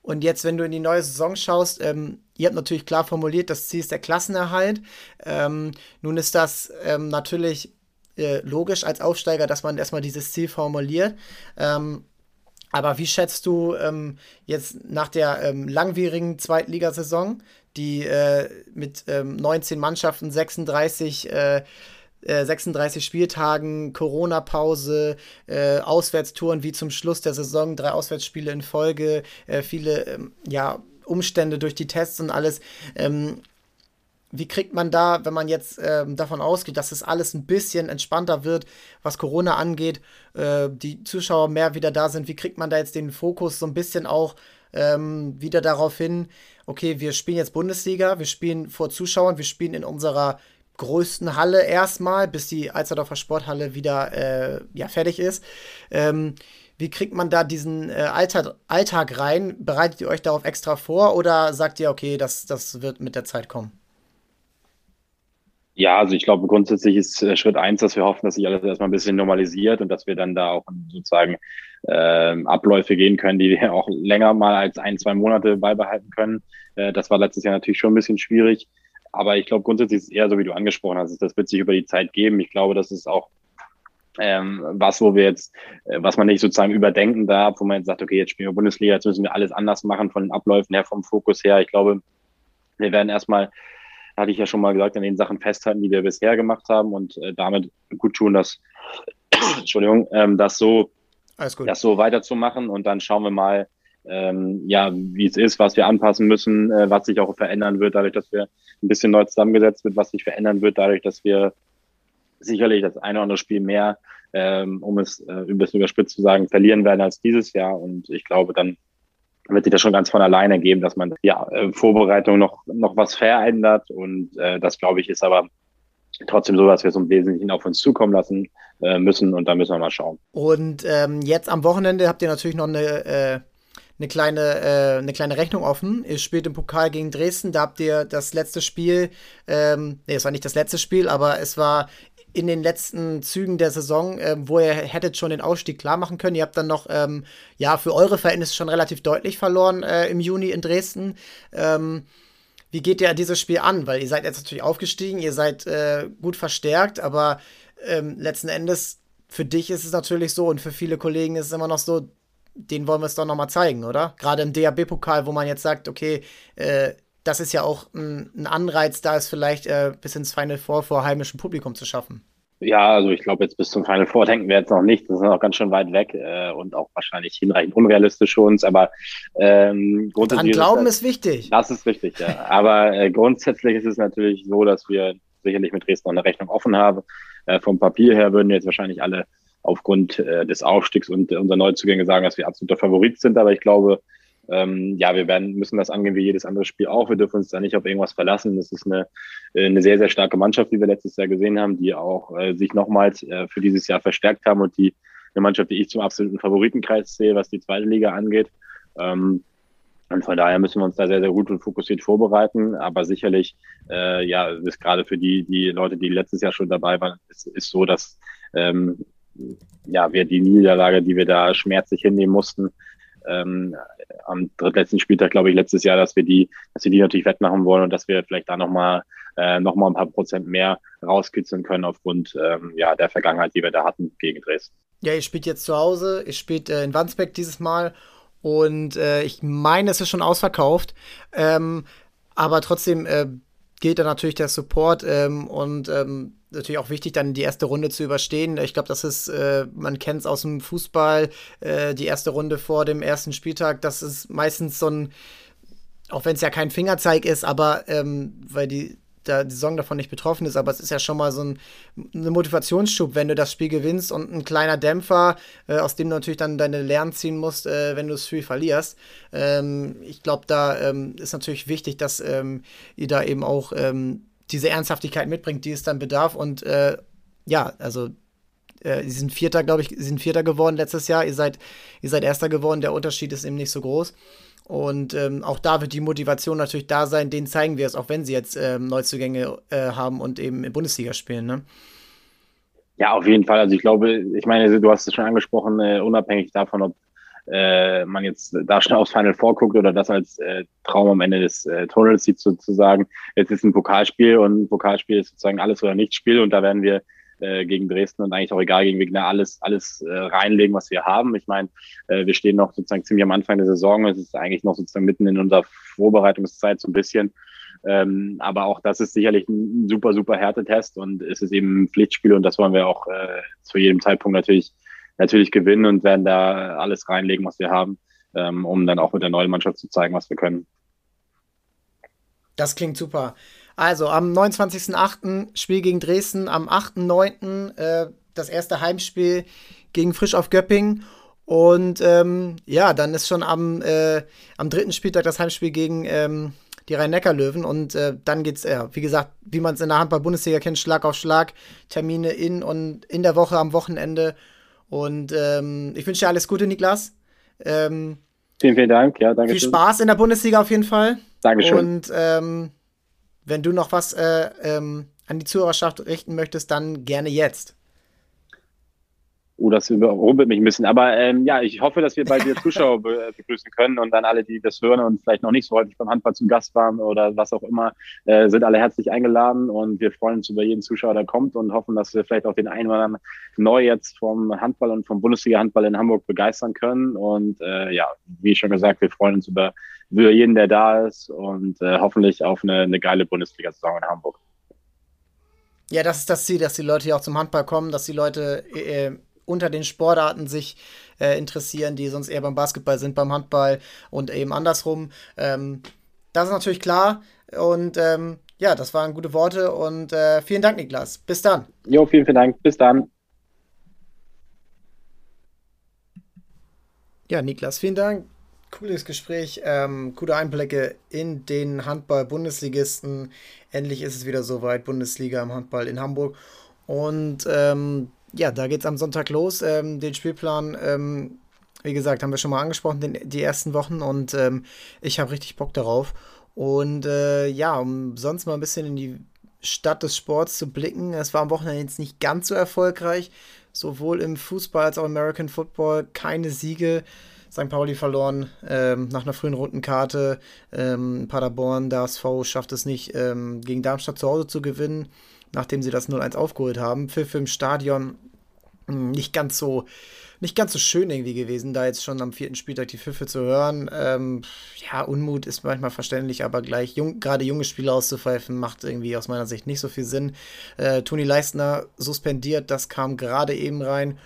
Und jetzt, wenn du in die neue Saison schaust, ähm, ihr habt natürlich klar formuliert, das Ziel ist der Klassenerhalt. Ähm, nun ist das ähm, natürlich äh, logisch als Aufsteiger, dass man erstmal dieses Ziel formuliert. Ähm, aber wie schätzt du ähm, jetzt nach der ähm, langwierigen Zweitligasaison, die äh, mit 19 Mannschaften 36 äh, 36 äh, Spieltagen, Corona-Pause, äh, Auswärtstouren wie zum Schluss der Saison, drei Auswärtsspiele in Folge, äh, viele ähm, ja, Umstände durch die Tests und alles. Ähm, wie kriegt man da, wenn man jetzt ähm, davon ausgeht, dass es alles ein bisschen entspannter wird, was Corona angeht, äh, die Zuschauer mehr wieder da sind, wie kriegt man da jetzt den Fokus so ein bisschen auch ähm, wieder darauf hin, okay, wir spielen jetzt Bundesliga, wir spielen vor Zuschauern, wir spielen in unserer größten Halle erstmal, bis die Alsterdorfer Sporthalle wieder äh, ja, fertig ist. Ähm, wie kriegt man da diesen äh, Alltag, Alltag rein? Bereitet ihr euch darauf extra vor oder sagt ihr, okay, das, das wird mit der Zeit kommen? Ja, also ich glaube, grundsätzlich ist äh, Schritt eins, dass wir hoffen, dass sich alles erstmal ein bisschen normalisiert und dass wir dann da auch sozusagen äh, Abläufe gehen können, die wir [LAUGHS] auch länger mal als ein, zwei Monate beibehalten können. Äh, das war letztes Jahr natürlich schon ein bisschen schwierig. Aber ich glaube, grundsätzlich ist es eher so, wie du angesprochen hast. Das wird sich über die Zeit geben. Ich glaube, dass es auch ähm, was, wo wir jetzt, äh, was man nicht sozusagen überdenken darf, wo man jetzt sagt, okay, jetzt spielen wir Bundesliga, jetzt müssen wir alles anders machen von den Abläufen her, vom Fokus her. Ich glaube, wir werden erstmal, hatte ich ja schon mal gesagt, an den Sachen festhalten, die wir bisher gemacht haben und äh, damit gut tun, dass, [COUGHS] Entschuldigung, ähm, das so, das so weiterzumachen und dann schauen wir mal, ähm, ja, wie es ist, was wir anpassen müssen, äh, was sich auch verändern wird, dadurch, dass wir ein bisschen neu zusammengesetzt wird, was sich verändern wird, dadurch, dass wir sicherlich das eine oder andere Spiel mehr, ähm, um es äh, ein bisschen überspitzt zu sagen, verlieren werden als dieses Jahr. Und ich glaube, dann wird sich das schon ganz von alleine geben, dass man ja äh, Vorbereitung noch noch was verändert und äh, das glaube ich ist aber trotzdem so, dass wir es im Wesentlichen auf uns zukommen lassen äh, müssen und da müssen wir mal schauen. Und ähm, jetzt am Wochenende habt ihr natürlich noch eine äh, eine kleine, äh, eine kleine Rechnung offen. Ihr spielt im Pokal gegen Dresden. Da habt ihr das letzte Spiel, ähm, nee, es war nicht das letzte Spiel, aber es war in den letzten Zügen der Saison, äh, wo ihr hättet schon den Ausstieg klar machen können. Ihr habt dann noch, ähm, ja, für eure Verhältnisse schon relativ deutlich verloren äh, im Juni in Dresden. Ähm, wie geht ihr dieses Spiel an? Weil ihr seid jetzt natürlich aufgestiegen, ihr seid äh, gut verstärkt, aber ähm, letzten Endes für dich ist es natürlich so und für viele Kollegen ist es immer noch so, den wollen wir es doch nochmal zeigen, oder? Gerade im DAB-Pokal, wo man jetzt sagt, okay, äh, das ist ja auch ein, ein Anreiz, da es vielleicht äh, bis ins Final Four vor heimischem Publikum zu schaffen. Ja, also ich glaube, jetzt bis zum Final Four denken wir jetzt noch nicht. Das ist noch ganz schön weit weg äh, und auch wahrscheinlich hinreichend unrealistisch für uns. Aber ähm, grundsätzlich. Dran glauben ist, ist, wichtig. Das ist richtig, ja. aber äh, grundsätzlich ist es natürlich so, dass wir sicherlich mit Dresden noch eine Rechnung offen haben. Äh, vom Papier her würden jetzt wahrscheinlich alle aufgrund äh, des Aufstiegs und äh, unserer Neuzugänge sagen, dass wir absoluter Favorit sind. Aber ich glaube, ähm, ja, wir werden, müssen das angehen wie jedes andere Spiel auch. Wir dürfen uns da nicht auf irgendwas verlassen. Das ist eine, äh, eine sehr, sehr starke Mannschaft, die wir letztes Jahr gesehen haben, die auch äh, sich nochmals äh, für dieses Jahr verstärkt haben und die eine Mannschaft, die ich zum absoluten Favoritenkreis sehe, was die zweite Liga angeht. Ähm, und von daher müssen wir uns da sehr, sehr gut und fokussiert vorbereiten. Aber sicherlich, äh, ja, ist gerade für die, die Leute, die letztes Jahr schon dabei waren, ist, ist so, dass ähm, ja, wir die Niederlage, die wir da schmerzlich hinnehmen mussten, ähm, am drittletzten Spieltag, glaube ich, letztes Jahr, dass wir die, dass wir die natürlich wettmachen wollen und dass wir vielleicht da nochmal äh, noch ein paar Prozent mehr rauskitzeln können aufgrund ähm, ja, der Vergangenheit, die wir da hatten gegen Dresden. Ja, ihr spielt jetzt zu Hause, ihr spielt äh, in Wandsbeck dieses Mal und äh, ich meine, es ist schon ausverkauft. Ähm, aber trotzdem äh, gilt da natürlich der Support ähm, und ähm, natürlich auch wichtig, dann die erste Runde zu überstehen. Ich glaube, das ist, äh, man kennt es aus dem Fußball, äh, die erste Runde vor dem ersten Spieltag, das ist meistens so ein, auch wenn es ja kein Fingerzeig ist, aber ähm, weil die da die Saison davon nicht betroffen ist, aber es ist ja schon mal so ein eine Motivationsschub, wenn du das Spiel gewinnst und ein kleiner Dämpfer, äh, aus dem du natürlich dann deine Lernen ziehen musst, äh, wenn du das Spiel verlierst. Ähm, ich glaube, da ähm, ist natürlich wichtig, dass ähm, ihr da eben auch ähm, diese Ernsthaftigkeit mitbringt, die es dann bedarf. Und äh, ja, also äh, sie sind Vierter, glaube ich, sie sind Vierter geworden letztes Jahr. Ihr seid, ihr seid Erster geworden. Der Unterschied ist eben nicht so groß. Und ähm, auch da wird die Motivation natürlich da sein, denen zeigen wir es, auch wenn sie jetzt ähm, Neuzugänge äh, haben und eben in Bundesliga spielen. Ne? Ja, auf jeden Fall. Also ich glaube, ich meine, du hast es schon angesprochen, äh, unabhängig davon, ob äh, man jetzt da schnell aufs Final vorguckt oder das als äh, Traum am Ende des äh, Tunnels sieht sozusagen. Jetzt ist ein Pokalspiel und ein Pokalspiel ist sozusagen alles oder nichts Spiel und da werden wir äh, gegen Dresden und eigentlich auch egal gegen Wegner alles alles äh, reinlegen, was wir haben. Ich meine, äh, wir stehen noch sozusagen ziemlich am Anfang der Saison. Es ist eigentlich noch sozusagen mitten in unserer Vorbereitungszeit so ein bisschen. Ähm, aber auch das ist sicherlich ein super, super Härtetest und es ist eben ein Pflichtspiel und das wollen wir auch äh, zu jedem Zeitpunkt natürlich, natürlich gewinnen und werden da alles reinlegen, was wir haben, ähm, um dann auch mit der neuen Mannschaft zu zeigen, was wir können. Das klingt super. Also am 29.08. Spiel gegen Dresden, am 8.09. Äh, das erste Heimspiel gegen Frisch auf Göppingen. Und ähm, ja, dann ist schon am, äh, am dritten Spieltag das Heimspiel gegen ähm, die Rhein-Neckar-Löwen. Und äh, dann geht's, ja, wie gesagt, wie man es in der Handball-Bundesliga kennt, Schlag auf Schlag. Termine in und in der Woche, am Wochenende. Und ähm, ich wünsche dir alles Gute, Niklas. Ähm, vielen, vielen Dank. Ja, danke viel Spaß in der Bundesliga auf jeden Fall. Dankeschön. Und ähm, wenn du noch was äh, ähm, an die Zuhörerschaft richten möchtest, dann gerne jetzt. Oh, das überrumpelt mich ein bisschen. Aber ähm, ja, ich hoffe, dass wir bald wieder Zuschauer be begrüßen können und dann alle, die das hören und vielleicht noch nicht so häufig beim Handball zum Gast waren oder was auch immer, äh, sind alle herzlich eingeladen und wir freuen uns über jeden Zuschauer, der kommt und hoffen, dass wir vielleicht auch den einen oder anderen neu jetzt vom Handball und vom Bundesliga-Handball in Hamburg begeistern können. Und äh, ja, wie schon gesagt, wir freuen uns über, über jeden, der da ist und äh, hoffentlich auf eine, eine geile Bundesliga-Saison in Hamburg. Ja, das ist das Ziel, dass die Leute hier auch zum Handball kommen, dass die Leute äh, unter den Sportarten sich äh, interessieren, die sonst eher beim Basketball sind, beim Handball und eben andersrum. Ähm, das ist natürlich klar. Und ähm, ja, das waren gute Worte und äh, vielen Dank, Niklas. Bis dann. Jo, vielen, vielen Dank. Bis dann. Ja, Niklas, vielen Dank. Cooles Gespräch, ähm, coole Einblicke in den Handball-Bundesligisten. Endlich ist es wieder soweit, Bundesliga im Handball in Hamburg. Und ähm, ja, da geht es am Sonntag los. Ähm, den Spielplan, ähm, wie gesagt, haben wir schon mal angesprochen, den, die ersten Wochen und ähm, ich habe richtig Bock darauf. Und äh, ja, um sonst mal ein bisschen in die Stadt des Sports zu blicken. Es war am Wochenende jetzt nicht ganz so erfolgreich. Sowohl im Fußball als auch im American Football keine Siege. St. Pauli verloren ähm, nach einer frühen Rundenkarte. Ähm, Paderborn, der SV schafft es nicht, ähm, gegen Darmstadt zu Hause zu gewinnen nachdem sie das 0-1 aufgeholt haben. Pfiff im Stadion hm, nicht ganz so nicht ganz so schön irgendwie gewesen, da jetzt schon am vierten Spieltag die Pfiffe zu hören. Ähm, ja, Unmut ist manchmal verständlich, aber gleich jung, gerade junge Spieler auszupfeifen, macht irgendwie aus meiner Sicht nicht so viel Sinn. Äh, Toni Leistner suspendiert, das kam gerade eben rein,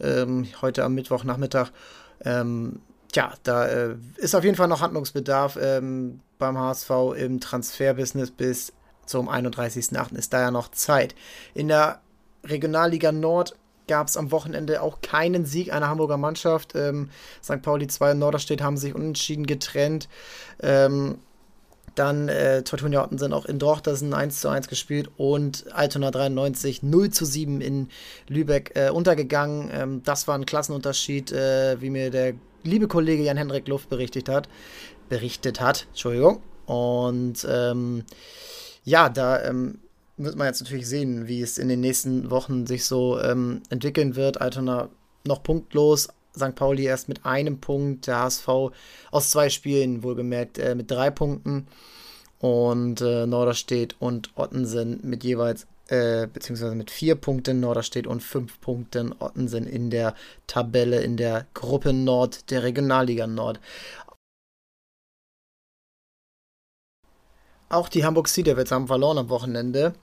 ähm, heute am Mittwochnachmittag. Ähm, tja, da äh, ist auf jeden Fall noch Handlungsbedarf ähm, beim HSV im Transferbusiness bis zum 31.08. ist da ja noch Zeit. In der Regionalliga Nord gab es am Wochenende auch keinen Sieg einer Hamburger Mannschaft. Ähm, St. Pauli 2 und Norderstedt haben sich unentschieden getrennt. Ähm, dann äh, Tortunia sind auch in Drochtersen 1 zu 1 gespielt und Altona 93 0 zu 7 in Lübeck äh, untergegangen. Ähm, das war ein Klassenunterschied, äh, wie mir der liebe Kollege Jan-Hendrik Luft berichtet hat. Berichtet hat, Entschuldigung. Und ähm, ja, da ähm, wird man jetzt natürlich sehen, wie es in den nächsten Wochen sich so ähm, entwickeln wird. Altona noch punktlos, St. Pauli erst mit einem Punkt, der HSV aus zwei Spielen wohlgemerkt äh, mit drei Punkten und äh, Norderstedt und Ottensen mit jeweils äh, beziehungsweise mit vier Punkten Norderstedt und fünf Punkten Ottensen in der Tabelle in der Gruppe Nord der Regionalliga Nord. Auch die Hamburg Sea Devils haben verloren am Wochenende.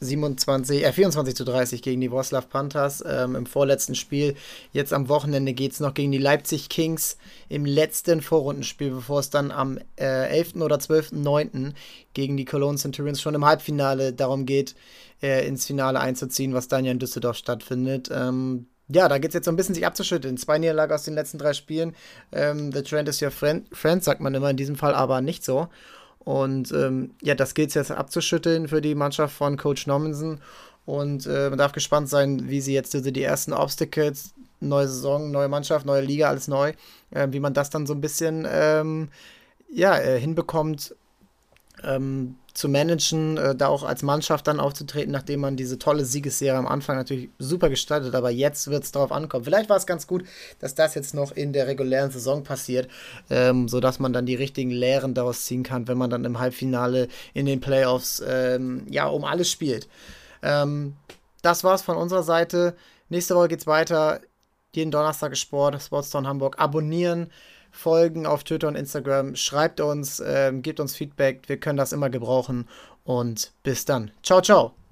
27, äh, 24 zu 30 gegen die Wroclaw Panthers ähm, im vorletzten Spiel. Jetzt am Wochenende geht es noch gegen die Leipzig Kings im letzten Vorrundenspiel, bevor es dann am äh, 11. oder 12.9. gegen die Cologne Centurions schon im Halbfinale darum geht, äh, ins Finale einzuziehen, was dann ja in Düsseldorf stattfindet. Ähm, ja, da geht es jetzt so ein bisschen sich abzuschütteln. Zwei Niederlagen aus den letzten drei Spielen. Ähm, the trend is your friend, friend, sagt man immer in diesem Fall aber nicht so. Und ähm, ja, das gilt es jetzt abzuschütteln für die Mannschaft von Coach Normanson. Und äh, man darf gespannt sein, wie sie jetzt also die ersten Obstacles, neue Saison, neue Mannschaft, neue Liga, alles neu, äh, wie man das dann so ein bisschen ähm, ja, äh, hinbekommt, ähm, zu managen, äh, da auch als Mannschaft dann aufzutreten, nachdem man diese tolle Siegesserie am Anfang natürlich super gestaltet, aber jetzt wird es darauf ankommen. Vielleicht war es ganz gut, dass das jetzt noch in der regulären Saison passiert, ähm, sodass man dann die richtigen Lehren daraus ziehen kann, wenn man dann im Halbfinale in den Playoffs ähm, ja um alles spielt. Ähm, das war's von unserer Seite. Nächste Woche geht's weiter. Jeden Donnerstag ist Sport, Sportstown Hamburg. Abonnieren folgen auf Twitter und Instagram. Schreibt uns, ähm, gebt uns Feedback. Wir können das immer gebrauchen. Und bis dann. Ciao, ciao.